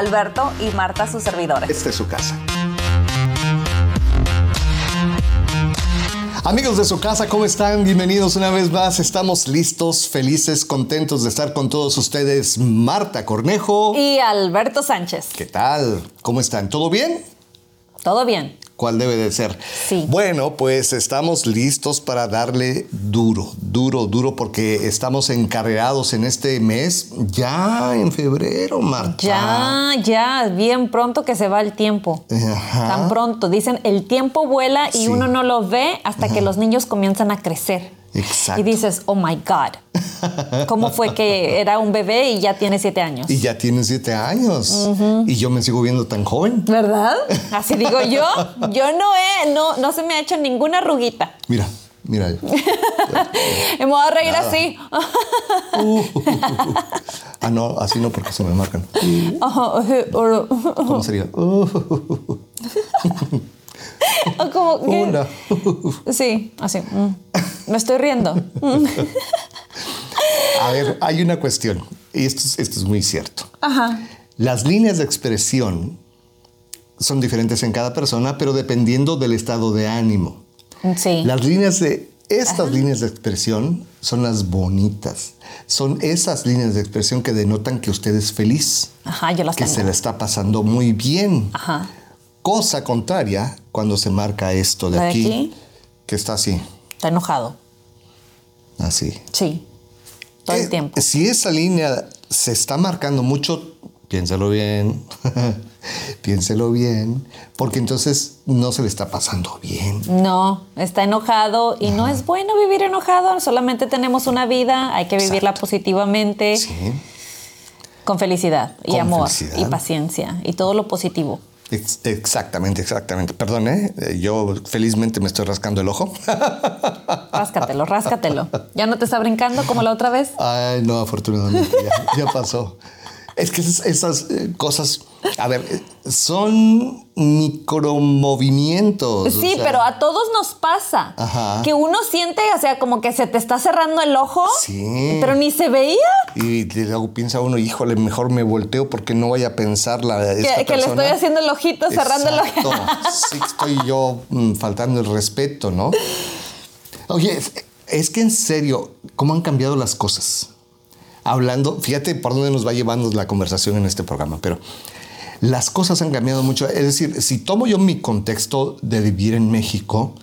Alberto y Marta, sus servidores. Esta es su casa. Amigos de su casa, ¿cómo están? Bienvenidos una vez más. Estamos listos, felices, contentos de estar con todos ustedes. Marta Cornejo. Y Alberto Sánchez. ¿Qué tal? ¿Cómo están? ¿Todo bien? Todo bien. ¿Cuál debe de ser? Sí. Bueno, pues estamos listos para darle duro, duro, duro, porque estamos encarreados en este mes, ya en febrero, Marta. Ya, ya, bien pronto que se va el tiempo. Ajá. Tan pronto. Dicen, el tiempo vuela y Sí. uno no lo ve hasta que los niños comienzan a crecer. Exacto. Y dices, oh my God. ¿Cómo fue que era un bebé y ya tiene siete años? Y ya tienen siete años. Y yo me sigo viendo tan joven. ¿Verdad? Así digo yo. Yo no he, no, no se me ha hecho ninguna arruguita. Mira, mira. Me voy a reír Nada. así. ah, no, así no porque se me marcan. O ¿Cómo sería? como que- Una. Sí, así. mm. Me estoy riendo. A ver, hay una cuestión. Y esto es, esto es muy cierto. Ajá. Las líneas de expresión son diferentes en cada persona, pero dependiendo del estado de ánimo. Sí. Las líneas de estas líneas de expresión son las bonitas. Son esas líneas de expresión que denotan que usted es feliz, Ajá, yo las que tengo. se la está pasando muy bien. Ajá. Cosa contraria cuando se marca esto de ¿La de aquí, aquí? que está así, Está enojado. así. Sí. Todo Eh, el tiempo. Si esa línea se está marcando mucho, piénselo bien, piénselo bien, porque entonces no se le está pasando bien. No, está enojado y no es bueno vivir enojado. Solamente tenemos una vida, hay que vivirla positivamente, Sí, con felicidad y Con amor felicidad. y paciencia y todo lo positivo. Ex- exactamente, exactamente. Perdón, ¿eh? Eh, yo felizmente me estoy rascando el ojo. Ráscatelo, ráscatelo. ¿Ya no te está brincando como la otra vez? Ay, no, afortunadamente ya, ya pasó. Es que esas, esas, eh, cosas, a ver, son micromovimientos. o Sí, sea, pero a todos nos pasa Ajá. que uno siente, o sea, como que se te está cerrando el ojo, Sí. pero ni se veía. Y luego piensa uno, híjole, mejor me volteo porque no vaya a pensar la esta Que, que le estoy haciendo el ojito, cerrando el Exacto. ojo. Sí, estoy yo mm, faltando el respeto, ¿no? Oye, es, es que en serio, ¿cómo han cambiado las cosas? Hablando, fíjate por dónde nos va llevando la conversación en este programa, pero las cosas han cambiado mucho. Es decir, si tomo yo mi contexto de vivir en México,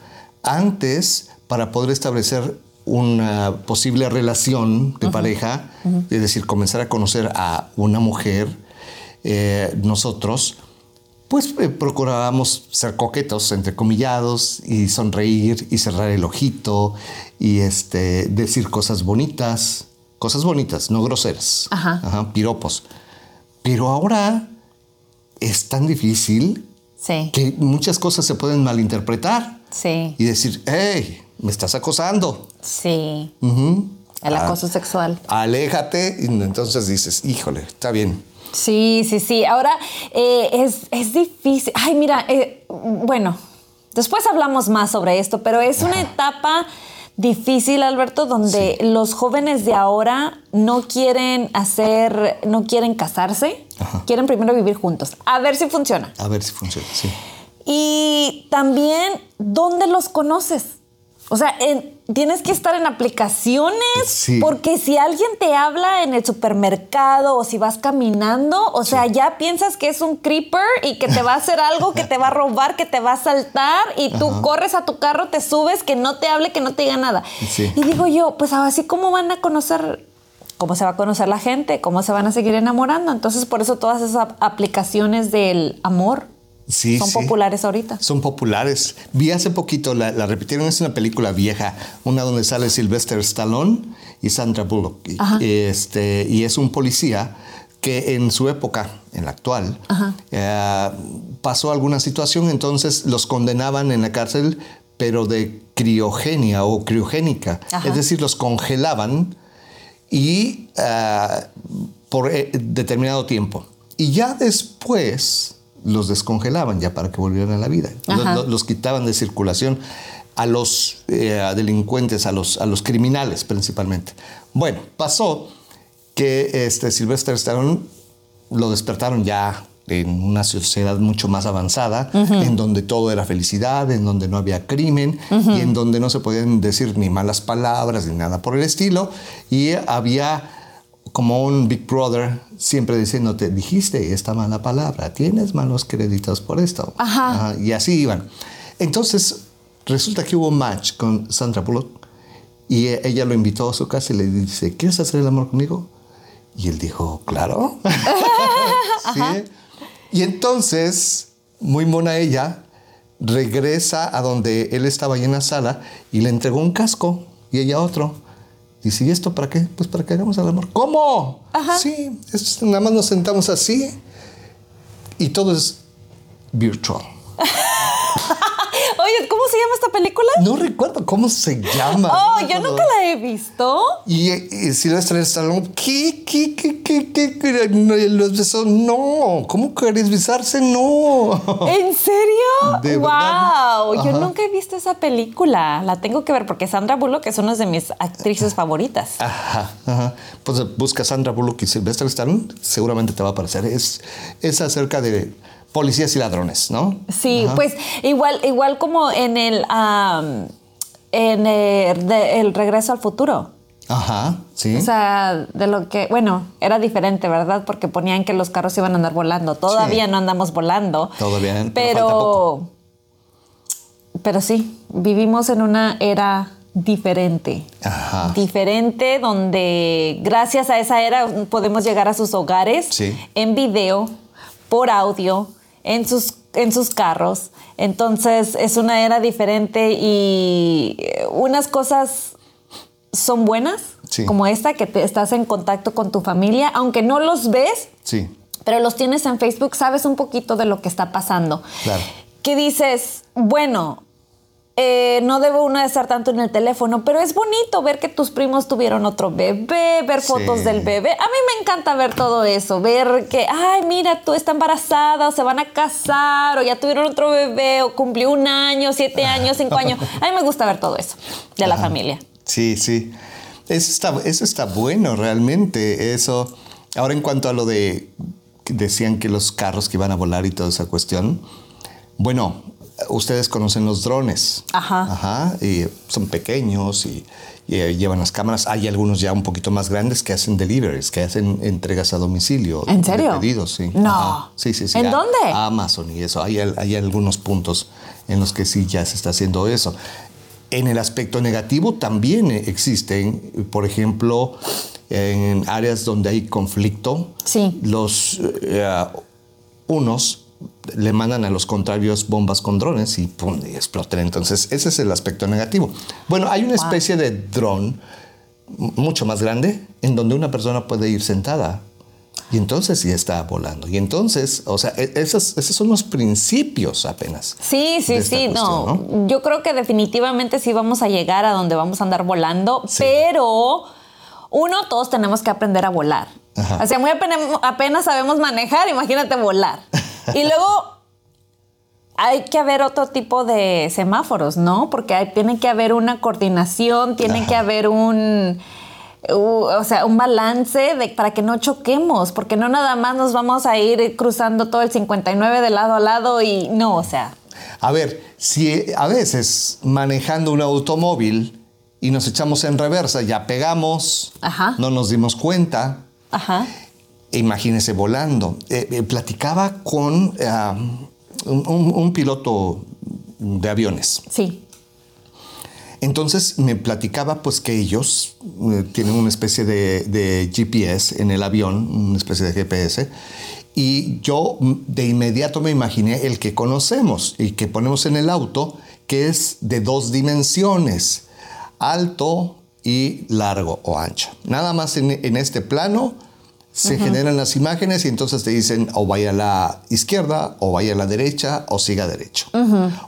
antes, para poder establecer una posible relación de pareja, es decir, comenzar a conocer a una mujer, eh, nosotros, pues eh, procurábamos ser coquetos, entrecomillados, y sonreír y cerrar el ojito y este, decir cosas bonitas, cosas bonitas, no groseras, Ajá. piropos. Pero ahora es tan difícil Sí, que muchas cosas se pueden malinterpretar sí, y decir, hey, me estás acosando. sí. Ujú. El Ah, acoso sexual. Aléjate y entonces dices, híjole, está bien. Sí, sí, sí. Ahora eh, es, es difícil. Ay, mira, eh, bueno, después hablamos más sobre esto, pero es una etapa difícil, Alberto, donde los jóvenes de ahora no quieren hacer, no quieren casarse, Ajá. quieren primero vivir juntos. A ver si funciona. A ver si funciona, sí. Y también, ¿dónde los conoces? O sea, en- tienes que estar en aplicaciones Sí. porque si alguien te habla en el supermercado o si vas caminando, o sea, ya piensas que es un creeper y que te va a hacer algo, que te va a robar, que te va a saltar y tú corres a tu carro, te subes, que no te hable, que no te diga nada. Sí. Y digo yo, pues así cómo van a conocer, cómo se va a conocer la gente, cómo se van a seguir enamorando. Entonces, por eso todas esas ap- aplicaciones del amor Sí, son sí. populares ahorita. Son populares. Vi hace poquito, la, la repitieron, es una película vieja, una donde sale Sylvester Stallone y Sandra Bullock. Ajá. este, y es un policía que en su época, en la actual, eh, pasó alguna situación, entonces los condenaban en la cárcel, pero de criogenia o criogénica. Ajá. Es decir, los congelaban y ah, por eh, determinado tiempo. Y ya después los descongelaban ya para que volvieran a la vida. Los, quitaban de circulación a los eh, a delincuentes, a los, a los criminales principalmente. Bueno, pasó que este Sylvester Stallone lo despertaron ya en una sociedad mucho más avanzada, en donde todo era felicidad, en donde no había crimen y en donde no se podían decir ni malas palabras ni nada por el estilo. Y había como un Big Brother siempre diciéndote, dijiste esta mala palabra, tienes malos créditos por esto. Ajá. y así iban. Entonces, resulta que hubo un match con Sandra Bullock y e- ella lo invitó a su casa y le dice, ¿quieres hacer el amor conmigo? Y él dijo, claro. Sí. Y entonces, muy mona ella, regresa a donde él estaba ahí en la sala y le entregó un casco y ella otro. Dice, ¿y esto para qué? Pues para que hagamos el amor. ¿Cómo? Sí, es- nada más nos sentamos así y todo es virtual. Oye, ¿cómo se llama esta película? No recuerdo cómo se llama. Oh, no yo nunca la he visto. Y, y Silvestre Stallone, ¿qué, qué, qué, qué, qué, qué? Los besos, no. ¿Cómo querés besarse? No. ¿En serio? De wow, verdad. yo nunca he visto esa película. La tengo que ver porque Sandra Bullock es una de mis actrices favoritas. Ajá, ajá. Pues busca Sandra Bullock y Sylvester Stallone, seguramente te va a aparecer. Es, es acerca de policías y ladrones, ¿no? Sí, pues igual, igual como en el en el, de- el regreso al futuro. Ajá, sí. O sea, de lo que, bueno, era diferente, ¿verdad? Porque ponían que los carros iban a andar volando. Todavía Sí. no andamos volando. Todavía, pero pero, falta poco. pero sí, vivimos en una era diferente. Ajá. Diferente donde gracias a esa era podemos llegar a sus hogares Sí. en video, por audio, en sus, en sus carros. Entonces es una era diferente y eh, unas cosas son buenas, Sí. como esta, que te estás en contacto con tu familia, aunque no los ves, Sí, pero los tienes en Facebook, sabes un poquito de lo que está pasando. Claro. Que dices, bueno, eh, no debe uno estar tanto en el teléfono, pero es bonito ver que tus primos tuvieron otro bebé, ver Sí. fotos del bebé. A mí me encanta ver todo eso, ver que, ay, mira, tú está embarazada, o se van a casar, o ya tuvieron otro bebé, o cumplió un año, siete años, cinco años. A mí me gusta ver todo eso de la familia. sí, sí. Eso está, eso está bueno realmente. Eso. Ahora en cuanto a lo de decían que los carros que iban a volar y toda esa cuestión. Bueno, ustedes conocen los drones. Ajá. Ajá. Y son pequeños y, y, llevan las cámaras. Hay algunos ya un poquito más grandes que hacen deliveries, que hacen entregas a domicilio. ¿En de serio? pedidos, sí. No. Ajá. Sí, sí, sí. ¿En A- dónde? a Amazon y eso. Hay, hay algunos puntos en los que sí ya se está haciendo eso. En el aspecto negativo también existen, por ejemplo, en áreas donde hay conflicto, Sí. los eh, unos le mandan a los contrarios bombas con drones y pum, y explotan. Entonces, ese es el aspecto negativo. Bueno, hay una especie de dron mucho más grande en donde una persona puede ir sentada y entonces sí está volando. Y entonces, o sea, e- esos, esos son los principios apenas. Sí, sí, sí, no. Yo creo que definitivamente sí vamos a llegar a donde vamos a andar volando, pero uno, todos tenemos que aprender a volar. Ajá. O sea, muy apenas, apenas sabemos manejar, imagínate volar. Y luego hay que haber otro tipo de semáforos, ¿no? Porque hay- tiene que haber una coordinación, tiene Ajá. que haber un... o sea, un balance de, para que no choquemos, porque no nada más nos vamos a ir cruzando todo el 59 de lado a lado y no, o sea, A ver, si a veces manejando un automóvil y nos echamos en reversa, ya pegamos, Ajá. no nos dimos cuenta, ajá. Imagínese volando. Eh, eh, platicaba con un, piloto de aviones. Sí. Entonces me platicaba pues que ellos eh, tienen una especie de, de GPS en el avión, una especie de GPS, y yo de inmediato me imaginé el que conocemos y que ponemos en el auto, que es de dos dimensiones, alto y largo o ancho. Nada más en, en este plano se generan las imágenes y entonces te dicen o vaya a la izquierda o vaya a la derecha o siga derecho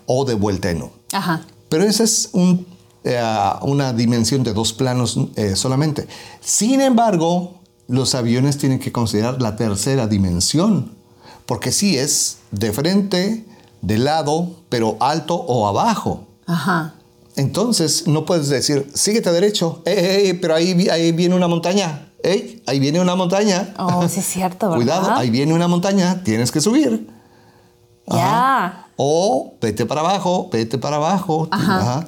o de vuelta en U. Ajá. Pero esa es un, eh, una dimensión de dos planos eh, solamente. Sin embargo, los aviones tienen que considerar la tercera dimensión, porque sí es de frente, de lado, pero alto o abajo. Ajá. Entonces no puedes decir, síguete derecho, eh, pero ahí, ahí viene una montaña. ¡Ey! Ahí viene una montaña. Oh, sí es cierto, ¿verdad? Cuidado, ahí viene una montaña, tienes que subir. Ya. O vete para abajo, vete para abajo. Ajá.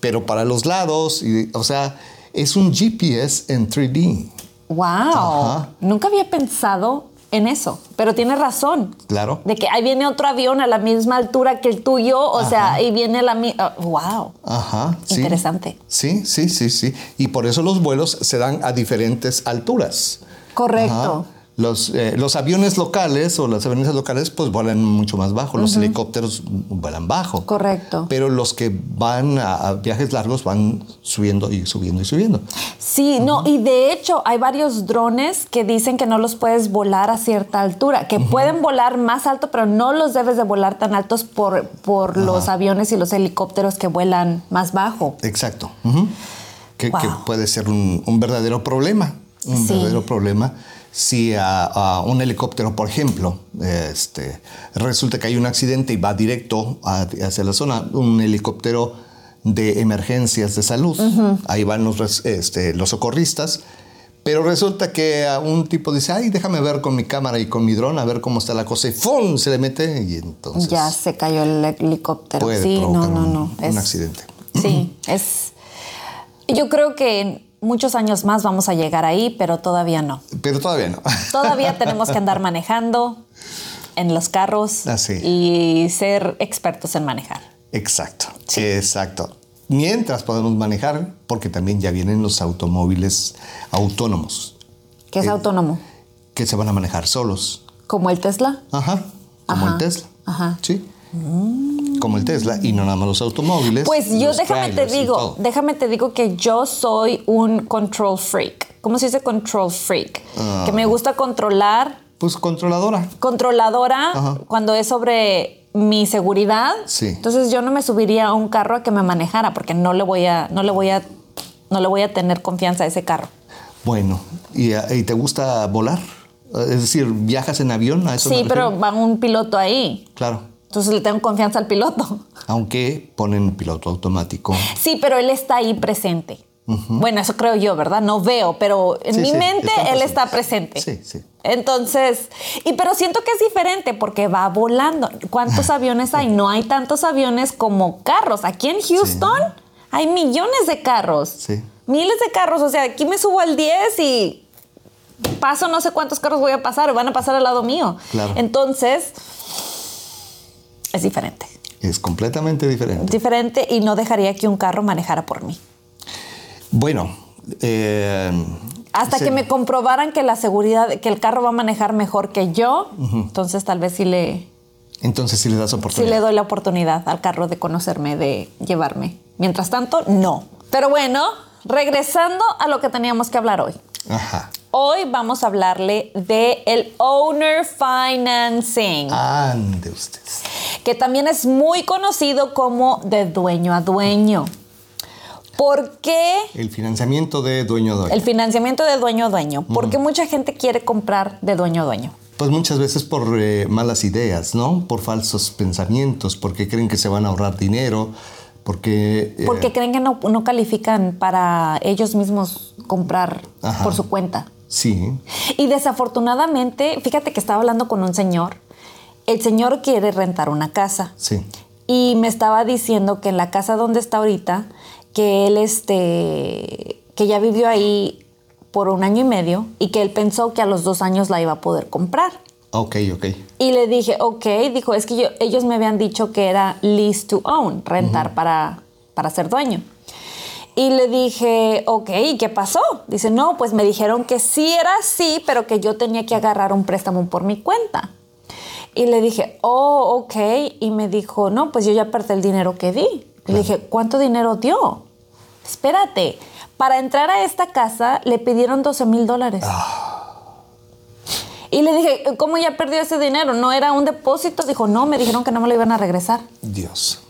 Pero para los lados, y, o sea, es un GPS en 3D. Wow. Ajá. Nunca había pensado en eso, pero tienes razón. Claro. De que ahí viene otro avión a la misma altura que el tuyo, o sea, ahí viene la misma. wow. Ajá. sí. Interesante. Sí, sí, sí, sí. Y por eso los vuelos se dan a diferentes alturas. Correcto. Ajá. Los, eh, los aviones locales o las aviones locales pues vuelan mucho más bajo, los helicópteros vuelan bajo. Correcto. Pero los que van a, a viajes largos van subiendo y subiendo y subiendo. Sí, no, y de hecho hay varios drones que dicen que no los puedes volar a cierta altura, que pueden volar más alto, pero no los debes de volar tan altos por, por los aviones y los helicópteros que vuelan más bajo. Exacto. Que, Wow. que puede ser un, un verdadero problema. Un Sí. verdadero problema. Si a, a un helicóptero, por ejemplo, este, resulta que hay un accidente y va directo a- hacia la zona, un helicóptero de emergencias de salud, ahí van los, este, los socorristas, pero resulta que a un tipo dice, ay, déjame ver con mi cámara y con mi dron a ver cómo está la cosa, y ¡fum! se le mete y entonces ya se cayó el helicóptero. puede sí, no, no, un, no. un es- accidente. Sí, es. Yo creo que muchos años más vamos a llegar ahí, pero todavía no. Pero todavía no. Todavía tenemos que andar manejando en los carros y ser expertos en manejar. Exacto, exacto. Mientras podemos manejar, porque también ya vienen los automóviles autónomos Que es Eh, autónomo, que se van a manejar solos. como el Tesla. Ajá, como Ajá, el Tesla. ajá. Sí. Como el Tesla y no nada más los automóviles. Pues yo déjame te digo, déjame te digo que yo soy un control freak. ¿Cómo se dice control freak? Ah. Que me gusta controlar, Pues controladora. controladora cuando es sobre mi seguridad. Sí. Entonces yo no me subiría a un carro a que me manejara porque no le voy a, no le voy a, no le voy a tener confianza a ese carro. Bueno, ¿y, y te gusta volar? Es decir, ¿viajas en avión? ¿A eso Sí, pero va un piloto ahí. Claro, Entonces le tengo confianza al piloto. aunque ponen piloto automático. Sí, pero él está ahí presente. Bueno, eso creo yo, ¿verdad? No veo, pero en Sí, mi sí, mente él está presente. Sí, sí. Entonces, y pero siento que es diferente porque va volando. ¿Cuántos aviones hay? No hay tantos aviones como carros. Aquí en Houston hay millones de carros. Sí. Miles de carros. O sea, aquí me subo al 10 y paso no sé cuántos carros voy a pasar o van a pasar al lado mío. Claro. Entonces, es diferente. Es completamente diferente. Diferente y no dejaría que un carro manejara por mí. Bueno, eh, Hasta sí. que me comprobaran que la seguridad, que el carro va a manejar mejor que yo, entonces tal vez sí le, Entonces sí le das sí oportunidad. le doy la oportunidad al carro de conocerme, de llevarme. Mientras tanto, no. Pero bueno, regresando a lo que teníamos que hablar hoy. Ajá. Hoy vamos a hablarle de el owner financing, Ande usted. Que también es muy conocido como de dueño a dueño. ¿Por qué El financiamiento de dueño a dueño. el financiamiento de dueño a dueño? ¿Por qué mucha gente quiere comprar de dueño a dueño? Pues muchas veces por eh, malas ideas, ¿no? Por falsos pensamientos, porque creen que se van a ahorrar dinero, porque... eh, Porque creen que no, no califican para ellos mismos comprar Ajá. por su cuenta. Sí, Y desafortunadamente, fíjate que estaba hablando con un señor. El señor quiere rentar una casa. sí. Y me estaba diciendo que en la casa donde está ahorita, que él este, que ya vivió ahí por un año y medio y que él pensó que a los dos años la iba a poder comprar. Ok, ok. Y le dije, ok, dijo, es que yo- ellos me habían dicho que era lease to own, rentar para, para ser dueño. Y le dije, ok, ¿y qué pasó? Dice, no, pues me dijeron que sí era así, pero que yo tenía que agarrar un préstamo por mi cuenta. Y le dije, oh, ok. Y me dijo, no, pues yo ya perdí el dinero que di. Y le dije, ¿cuánto dinero dio? Espérate, para entrar a esta casa le pidieron 12 mil dólares. Y le dije, ¿cómo ya perdió ese dinero? ¿No era un depósito? Dijo, no, me dijeron que no me lo iban a regresar. Dios.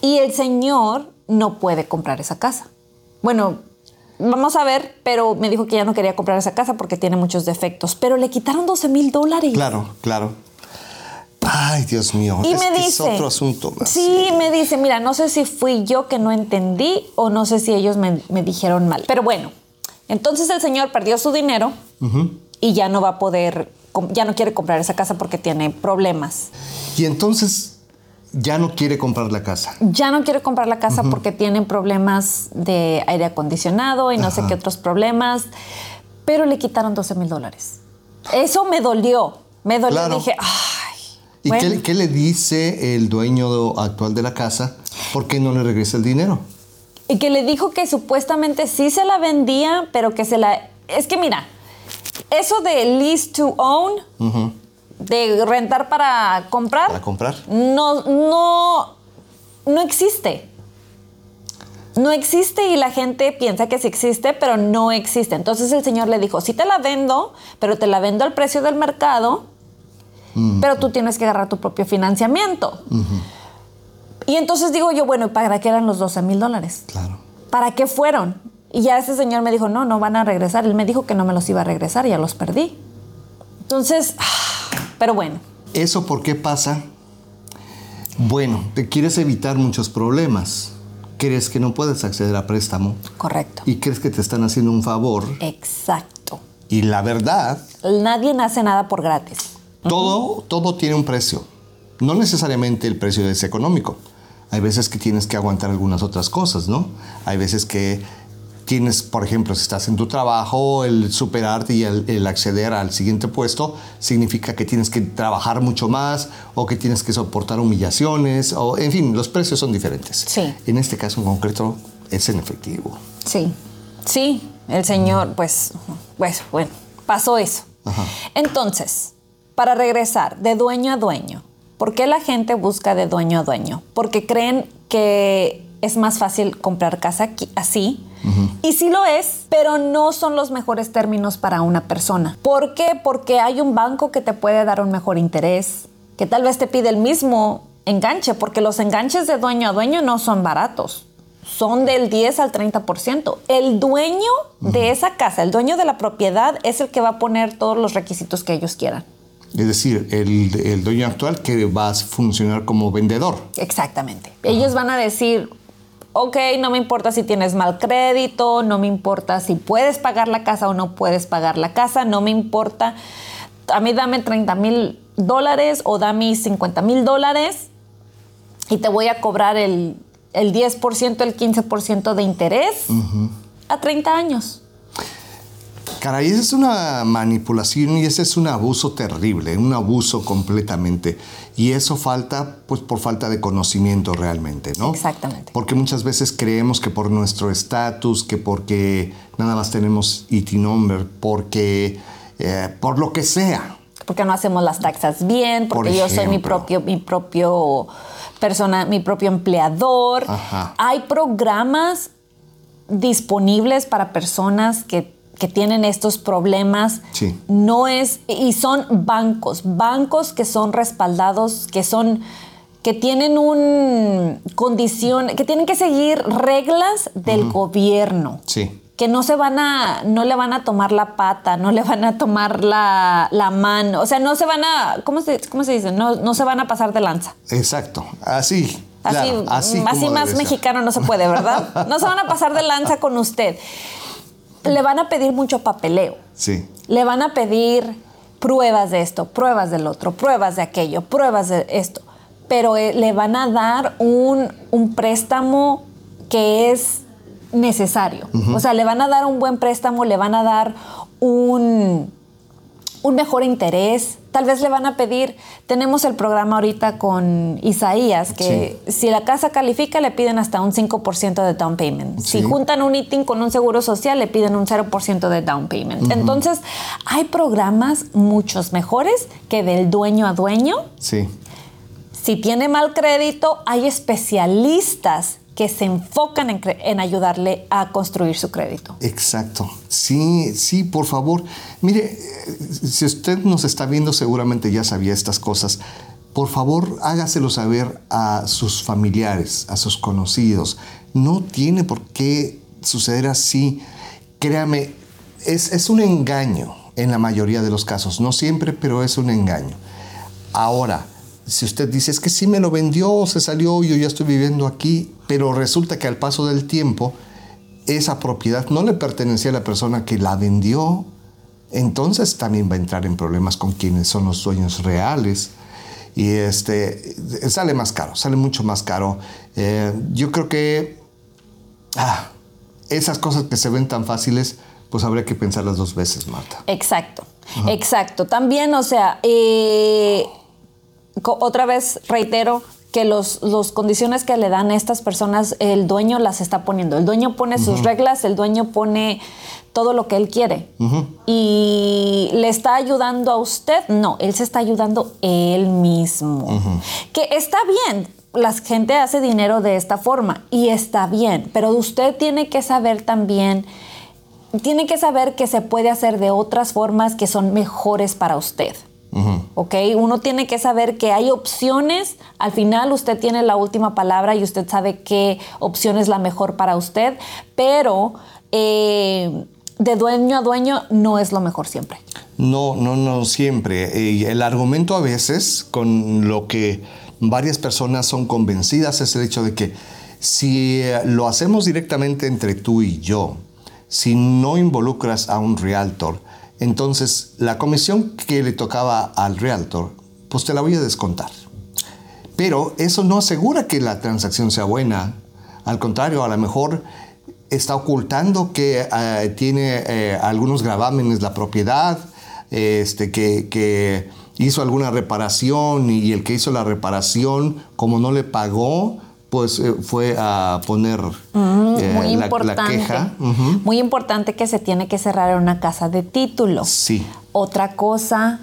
Y el señor no puede comprar esa casa. Bueno, vamos a ver, pero me dijo que ya no quería comprar esa casa porque tiene muchos defectos. Pero le quitaron 12 mil dólares. Claro, claro. Ay, Dios mío. Y es me dice. Es otro asunto más. Sí, me dice, mira, no sé si fui yo que no entendí o no sé si ellos me, me dijeron mal. Pero bueno, Entonces el señor perdió su dinero y ya no va a poder, ya no quiere comprar esa casa porque tiene problemas. Y entonces ya no quiere comprar la casa. Ya no quiere comprar la casa porque tienen problemas de aire acondicionado y no sé qué otros problemas, pero le quitaron 12 mil dólares. Eso me dolió, me dolió. Claro. Dije. ¿Y bueno". qué, le- qué le dice el dueño actual de la casa? ¿Por qué no le regresa el dinero? Y que le dijo que supuestamente sí se la vendía, pero que se la... Es que mira, eso de lease to own, de rentar para comprar, ¿Para comprar? no, no, no existe. No existe y la gente piensa que sí existe, pero no existe. Entonces el señor le dijo, sí te la vendo, pero te la vendo al precio del mercado, pero tú tienes que agarrar tu propio financiamiento. Y entonces digo yo, bueno, ¿y para qué eran los 12 mil dólares? Claro. ¿Para qué fueron? Y ya ese señor me dijo, no, no van a regresar. Él me dijo que no me los iba a regresar ya los perdí. Entonces, pero bueno, ¿Eso por qué pasa? Bueno, te quieres evitar muchos problemas. Crees que no puedes acceder a préstamo correcto. y crees que te están haciendo un favor. Exacto. Y la verdad, Nadie hace nada por gratis. Todo, todo tiene un precio. No necesariamente el precio es económico. Hay veces que tienes que aguantar algunas otras cosas, ¿no? Hay veces que tienes, por ejemplo, si estás en tu trabajo, el superarte y el, el acceder al siguiente puesto significa que tienes que trabajar mucho más o que tienes que soportar humillaciones, o en fin, los precios son diferentes. Sí. En este caso en concreto es en efectivo. Sí, sí, el señor, pues, pues, bueno, pasó eso. Ajá. Entonces, para regresar de dueño a dueño, ¿por qué la gente busca de dueño a dueño? Porque creen que es más fácil comprar casa aquí- así. Y sí lo es, pero no son los mejores términos para una persona. ¿Por qué? Porque hay un banco que te puede dar un mejor interés, que tal vez te pide el mismo enganche, porque los enganches de dueño a dueño no son baratos son del 10 al 30%. El dueño de esa casa, el dueño de la propiedad, es el que va a poner todos los requisitos que ellos quieran. Es decir, el, el dueño actual que va a funcionar como vendedor. Exactamente. Ellos van a decir, ok, no me importa si tienes mal crédito, no me importa si puedes pagar la casa o no puedes pagar la casa, no me importa, a mí dame 30 mil dólares o dame 50 mil dólares y te voy a cobrar el, el 10%, el 15% de interés a 30 años. Caray, esa es una manipulación y ese es un abuso terrible, un abuso completamente. Y eso falta, pues por falta de conocimiento realmente, ¿no? Exactamente. Porque muchas veces creemos que por nuestro estatus, que porque nada más tenemos IT number, porque eh, por lo que sea. porque no hacemos las taxas bien, porque Por yo soy mi propio, mi propio persona, mi propio empleador. Ajá. Hay programas disponibles para personas que, que tienen estos problemas. Sí. No es, y son bancos, bancos que son respaldados, que son que tienen un condición, que tienen que seguir reglas del gobierno Sí. que no se van a, no le van a tomar la pata, no le van a tomar la, la mano, o sea, no se van a, ¿cómo se, cómo se dice? No, no se van a pasar de lanza. Exacto. Así. Así, claro, así, así más mexicano no se puede, ¿verdad? No se van a pasar de lanza con usted. Le van a pedir mucho papeleo. Sí. Le van a pedir pruebas de esto, pruebas del otro, pruebas de aquello, pruebas de esto. Pero eh, le van a dar un, un préstamo que es necesario. O sea, le van a dar un buen préstamo, le van a dar un, un mejor interés. Tal vez le van a pedir, tenemos el programa ahorita con Isaías, que si la casa califica le piden hasta un 5% de down payment. Sí. Si juntan un ITIN con un seguro social le piden un 0% de down payment. Entonces, hay programas muchos mejores que del dueño a dueño. Sí. Si tiene mal crédito, hay especialistas que se enfocan en, en ayudarle a construir su crédito. Exacto. Sí, sí, por favor. Mire, eh, si usted nos está viendo, seguramente ya sabía estas cosas. Por favor, hágaselo saber a sus familiares, a sus conocidos. No tiene por qué suceder así. Créame, es, es un engaño en la mayoría de los casos. No siempre, pero es un engaño. Ahora, si usted dice, es que sí me lo vendió, se salió, yo ya estoy viviendo aquí, pero resulta que al paso del tiempo esa propiedad no le pertenecía a la persona que la vendió, entonces también va a entrar en problemas con quienes son los dueños reales. Y este, sale más caro, sale mucho más caro. Eh, yo creo que ah, esas cosas que se ven tan fáciles, pues habría que pensarlas dos veces, Marta. Exacto, exacto. También, o sea, eh, otra vez reitero, que los, condiciones que le dan a estas personas, el dueño las está poniendo. El dueño pone sus reglas, el dueño pone todo lo que él quiere. Y le está ayudando a usted, no, él se está ayudando él mismo. Que está bien, la gente hace dinero de esta forma y está bien, pero usted tiene que saber también, tiene que saber que se puede hacer de otras formas que son mejores para usted. ¿Ok? Uno tiene que saber que hay opciones. Al final usted tiene la última palabra y usted sabe qué opción es la mejor para usted, pero eh, de dueño a dueño no es lo mejor siempre. No, no, no siempre. el argumento a veces con lo que varias personas son convencidas es el hecho de que si lo hacemos directamente entre tú y yo, si no involucras a un realtor, entonces, la comisión que le tocaba al realtor, pues te la voy a descontar. Pero eso no asegura que la transacción sea buena. Al contrario, a lo mejor está ocultando que eh, tiene eh, algunos gravámenes la propiedad, este, que, que, hizo alguna reparación y el que hizo la reparación, como no le pagó, pues eh, fue a poner eh, muy importante, queja. Muy importante que se tiene que cerrar en una casa de título. Sí. Otra cosa,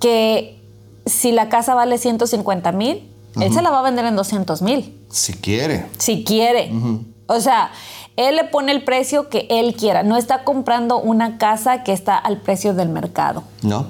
que si la casa vale 150 mil, él se la va a vender en 200 mil. Si quiere. Si quiere. O sea, él le pone el precio que él quiera. No está comprando una casa que está al precio del mercado. No.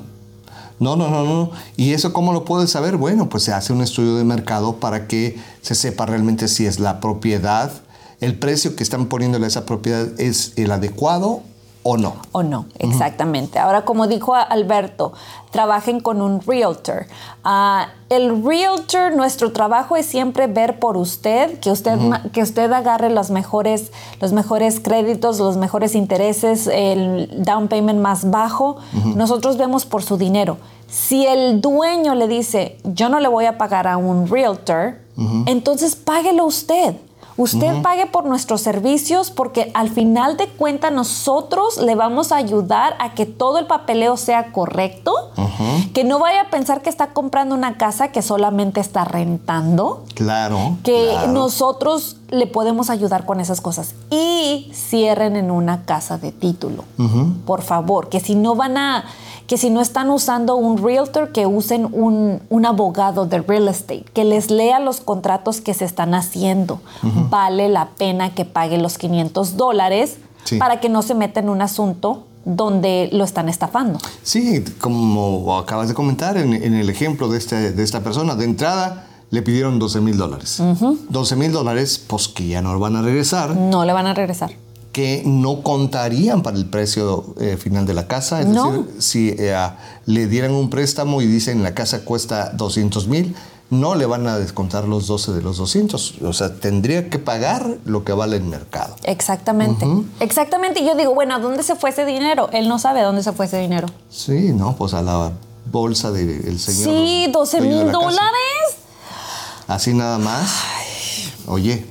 No, no, no, no. ¿Y eso cómo lo puedes saber? Bueno, pues se hace un estudio de mercado para que se sepa realmente si es la propiedad, el precio que están poniéndole a esa propiedad es el adecuado o no. O no, exactamente. Ahora, como dijo Alberto, trabajen con un realtor. Ah, el realtor, nuestro trabajo es siempre ver por usted, que usted, que usted agarre los mejores, los mejores créditos, los mejores intereses, el down payment más bajo. Nosotros vemos por su dinero. Si el dueño le dice, yo no le voy a pagar a un realtor, entonces páguelo usted. Usted pague por nuestros servicios porque al final de cuentas nosotros le vamos a ayudar a que todo el papeleo sea correcto, que no vaya a pensar que está comprando una casa que solamente está rentando. Claro. Que nosotros le podemos ayudar con esas cosas. Y cierren en una casa de título. Por favor, que si no van a que si no están usando un realtor, que usen un, abogado de real estate, que les lea los contratos que se están haciendo. Vale la pena que pague los 500 dólares para que no se meta en un asunto donde lo están estafando. Sí, como acabas de comentar en, el ejemplo de, este, de esta persona, de entrada le pidieron 12 mil dólares. 12 mil dólares, pues que ya no van a regresar. No le van a regresar que no contarían para el precio eh, final de la casa. Es decir, si eh, le dieran un préstamo y dicen la casa cuesta 200 mil, no le van a descontar los 12 de los 200. O sea, tendría que pagar lo que vale el mercado. Exactamente. Exactamente. Y yo digo, bueno, ¿a dónde se fue ese dinero? Él no sabe a dónde se fue ese dinero. Sí, no, pues a la bolsa del señor. Sí, 12 mil dólares. Así nada más. Oye,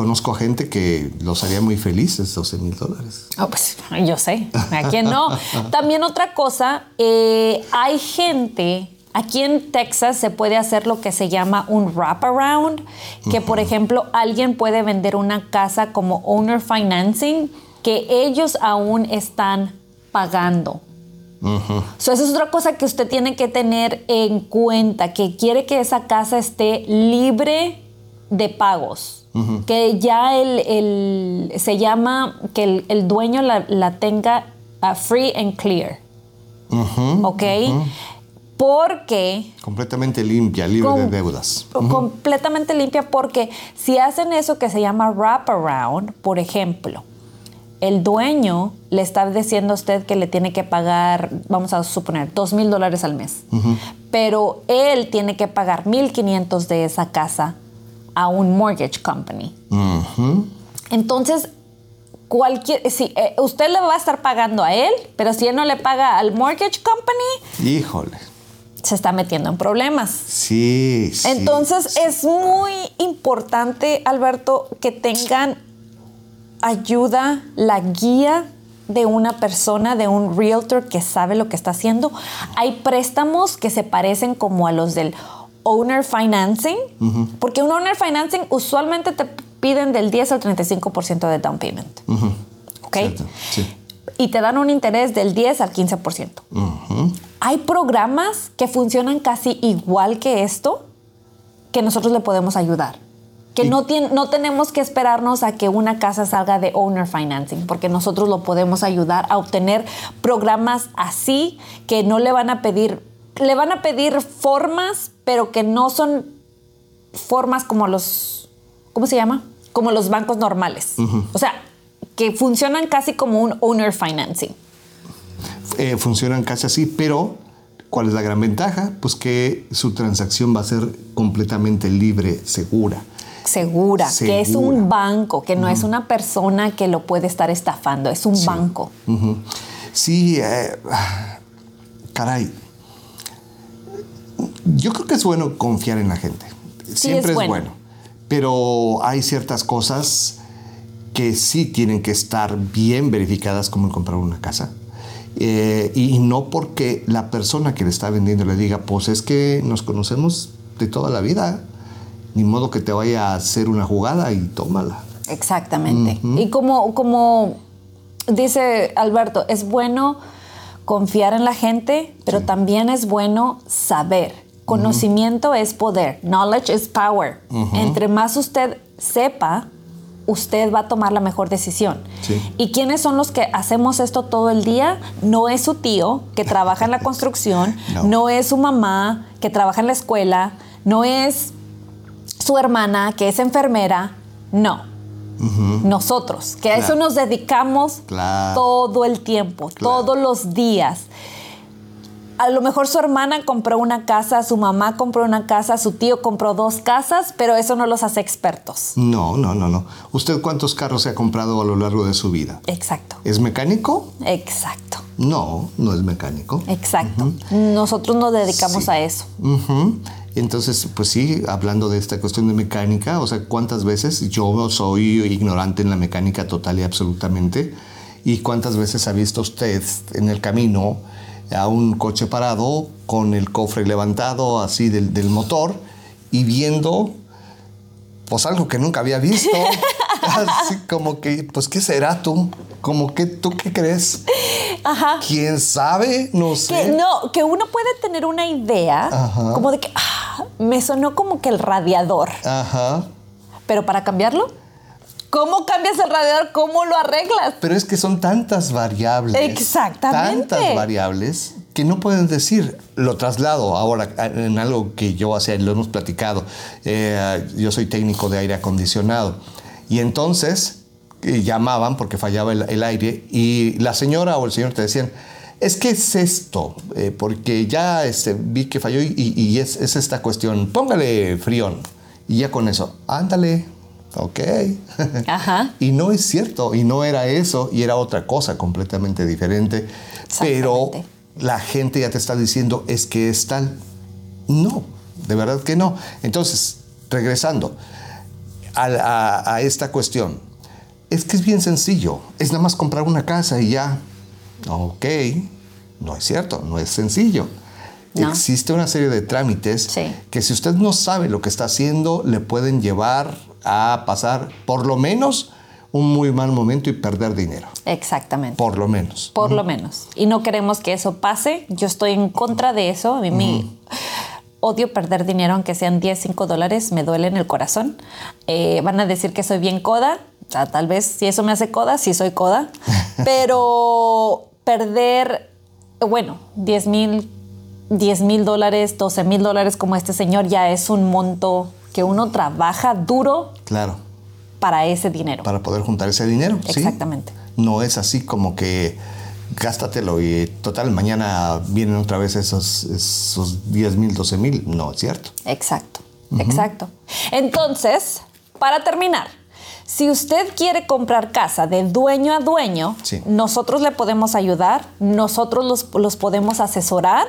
conozco a gente que los haría muy felices, 12 mil dólares. Oh, pues yo sé, ¿a quién no? También otra cosa, eh, hay gente, aquí en Texas se puede hacer lo que se llama un wraparound, que por ejemplo alguien puede vender una casa como owner financing que ellos aún están pagando. esa es otra cosa que usted tiene que tener en cuenta, que quiere que esa casa esté libre de pagos que ya el, se llama que el, dueño la, tenga uh, free and clear. ¿Ok? Porque... Completamente limpia, libre de deudas. Completamente limpia porque si hacen eso que se llama wraparound, por ejemplo, el dueño le está diciendo a usted que le tiene que pagar, vamos a suponer, dos mil dólares al mes, pero él tiene que pagar mil quinientos de esa casa a un mortgage company. Entonces, cualquier, si eh, usted le va a estar pagando a él, pero si él no le paga al mortgage company, Híjole. se está metiendo en problemas. Sí, sí. Entonces sí. es muy importante, Alberto, que tengan ayuda, la guía de una persona, de un realtor que sabe lo que está haciendo. Hay préstamos que se parecen como a los del owner financing, porque un owner financing usualmente te piden del 10 al 35% de down payment. ¿Ok? Sí. Y te dan un interés del 10 al 15%. Hay programas que funcionan casi igual que esto, que nosotros le podemos ayudar. Que no, tien- no tenemos que esperarnos a que una casa salga de owner financing, porque nosotros lo podemos ayudar a obtener programas así que no le van a pedir, le van a pedir formas, pero que no son formas como los, ¿cómo se llama? Como los bancos normales. O sea, que funcionan casi como un owner financing. Eh, funcionan casi así, pero ¿cuál es la gran ventaja? Pues que su transacción va a ser completamente libre, segura. Segura, que es un banco, que no es una persona que lo puede estar estafando, es un banco. Sí, eh, caray. Yo creo que es bueno confiar en la gente. Siempre es es, bueno. Pero hay ciertas cosas que sí tienen que estar bien verificadas como comprar una casa. Eh, y no porque la persona que le está vendiendo le diga, pues es que nos conocemos de toda la vida. Ni modo que te vaya a hacer una jugada y tómala. Exactamente. Y como, como dice Alberto, es bueno confiar en la gente, pero también es bueno saber. Conocimiento es poder. Knowledge is power. Entre más usted sepa, usted va a tomar la mejor decisión. Sí. ¿Y quiénes son los que hacemos esto todo el día? No es su tío que trabaja en la construcción, No. no es su mamá que trabaja en la escuela, no es su hermana que es enfermera, no. Nosotros, que a eso nos dedicamos Claro. todo el tiempo, Claro. todos los días. A lo mejor su hermana compró una casa, su mamá compró una casa, su tío compró dos casas, pero eso no los hace expertos. No, no, no, no. ¿Usted cuántos carros se ha comprado a lo largo de su vida? Exacto, ¿Es mecánico? exacto, No, no es mecánico. exacto. Nosotros nos dedicamos Sí. a eso. Entonces, pues sí, hablando de esta cuestión de mecánica, o sea, ¿cuántas veces yo soy ignorante en la mecánica total y absolutamente? ¿Y cuántas veces ha visto usted en el camino a un coche parado con el cofre levantado así del, del motor y viendo pues algo que nunca había visto? así como que, pues, ¿qué será tú? Como que, ¿tú qué crees? Ajá. ¿Quién sabe? No sé. Que no, que uno puede tener una idea Ajá. como de que ah, me sonó como que el radiador, Ajá. pero para cambiarlo, ¿cómo cambias el radiador? ¿Cómo lo arreglas? Pero es que son tantas variables. Exactamente. Tantas variables que no pueden decir, lo traslado ahora en algo que yo hacía, lo hemos platicado. Eh, yo soy técnico de aire acondicionado. Y entonces eh, llamaban porque fallaba el, el aire y la señora o el señor te decían, es que es esto, eh, porque ya este, vi que falló y, y es, es esta cuestión, póngale frión. Y ya con eso, ándale, ok. Ajá. Y no es cierto, y no era eso, y era otra cosa completamente diferente. Pero la gente ya te está diciendo es que es tal. No, de verdad que no. Entonces, regresando a, a- a esta cuestión, es que es bien sencillo, es nada más comprar una casa y ya. Ok, no es cierto, no es sencillo. No. Existe una serie de trámites Sí. que si usted no sabe lo que está haciendo, le pueden llevar a pasar por lo menos un muy mal momento y perder dinero. Exactamente. Por lo menos. Por lo menos. Y no queremos que eso pase. Yo estoy en contra de eso. A mí me odio perder dinero, aunque sean 10, 5 dólares. Me duele en el corazón. Eh, van a decir que soy bien coda. O sea, tal vez si eso me hace coda, sí soy coda. Pero perder, bueno, 10 mil 10 mil dólares, 12 mil dólares como este señor ya es un monto que uno trabaja duro Claro, para ese dinero. para poder juntar ese dinero. ¿sí? Exactamente. No es así como que gástatelo y total, mañana vienen otra vez esos, esos 10 mil, 12 mil. No es cierto. Exacto, exacto. Entonces, para terminar, Si usted quiere comprar casa de dueño a dueño, Sí. nosotros le podemos ayudar, nosotros los, los podemos asesorar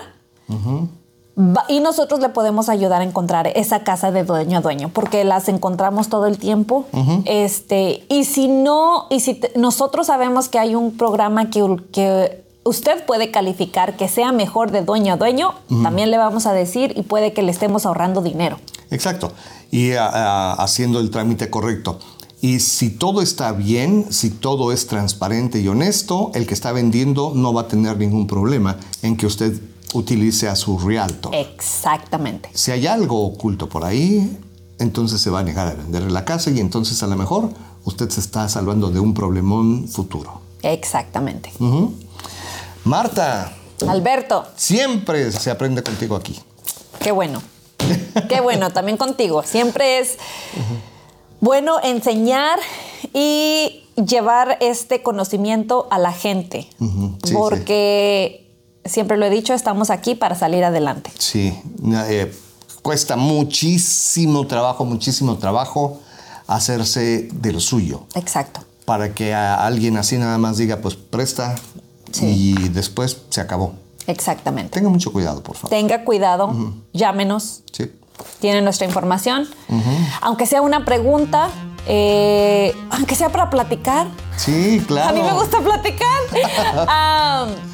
y nosotros le podemos ayudar a encontrar esa casa de dueño a dueño, porque las encontramos todo el tiempo. este, y si no, y si te- nosotros sabemos que hay un programa que, que usted puede calificar que sea mejor de dueño a dueño, también le vamos a decir y puede que le estemos ahorrando dinero. Exacto. Y haciendo el trámite correcto. Y si todo está bien, si todo es transparente y honesto, el que está vendiendo no va a tener ningún problema en que usted utilice a su realtor. Exactamente. Si hay algo oculto por ahí, entonces se va a negar a venderle la casa y entonces a lo mejor usted se está salvando de un problemón futuro. Exactamente. Marta, Alberto, siempre se aprende contigo aquí. qué bueno. Qué bueno, también contigo. Siempre es bueno enseñar y llevar este conocimiento a la gente. Sí, porque siempre lo he dicho, estamos aquí para salir adelante. Sí, eh, cuesta muchísimo trabajo, muchísimo trabajo hacerse de lo suyo. Exacto. Para que a alguien así nada más diga, pues presta Sí. y después se acabó. Exactamente. Tenga mucho cuidado, por favor. Tenga cuidado, llámenos, Sí. tiene nuestra información. Aunque sea una pregunta, eh, aunque sea para platicar. Sí, claro. A mí me gusta platicar.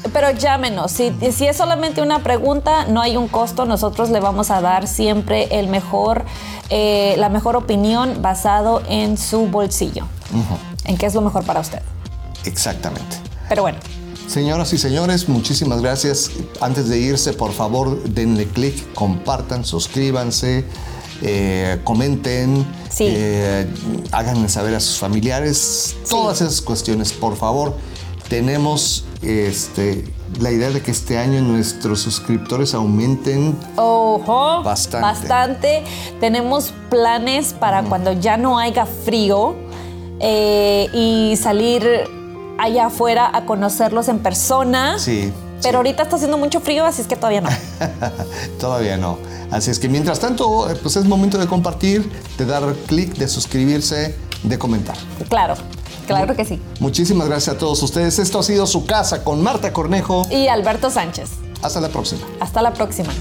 Pero llámenos. Si, si es solamente una pregunta, no hay un costo. Nosotros le vamos a dar siempre el mejor, eh, la mejor opinión basado en su bolsillo. En qué es lo mejor para usted. Exactamente. Pero bueno, Señoras y señores, muchísimas gracias. Antes de irse, por favor, denle clic, compartan, suscríbanse, eh, comenten, Sí. eh, háganle saber a sus familiares, todas esas cuestiones, por favor. Tenemos este, la idea de que este año nuestros suscriptores aumenten. ojo, Bastante. bastante. Tenemos planes para cuando ya no haya frío eh, y salir allá afuera a conocerlos en persona. Sí. Pero ahorita está haciendo mucho frío, así es que todavía no. Todavía no. Así es que mientras tanto, eh, pues es momento de compartir, de dar clic, de suscribirse, de comentar. claro, claro que sí. Muchísimas gracias a todos ustedes. Esto ha sido su casa con Marta Cornejo. Y Alberto Sánchez. Hasta la próxima. Hasta la próxima.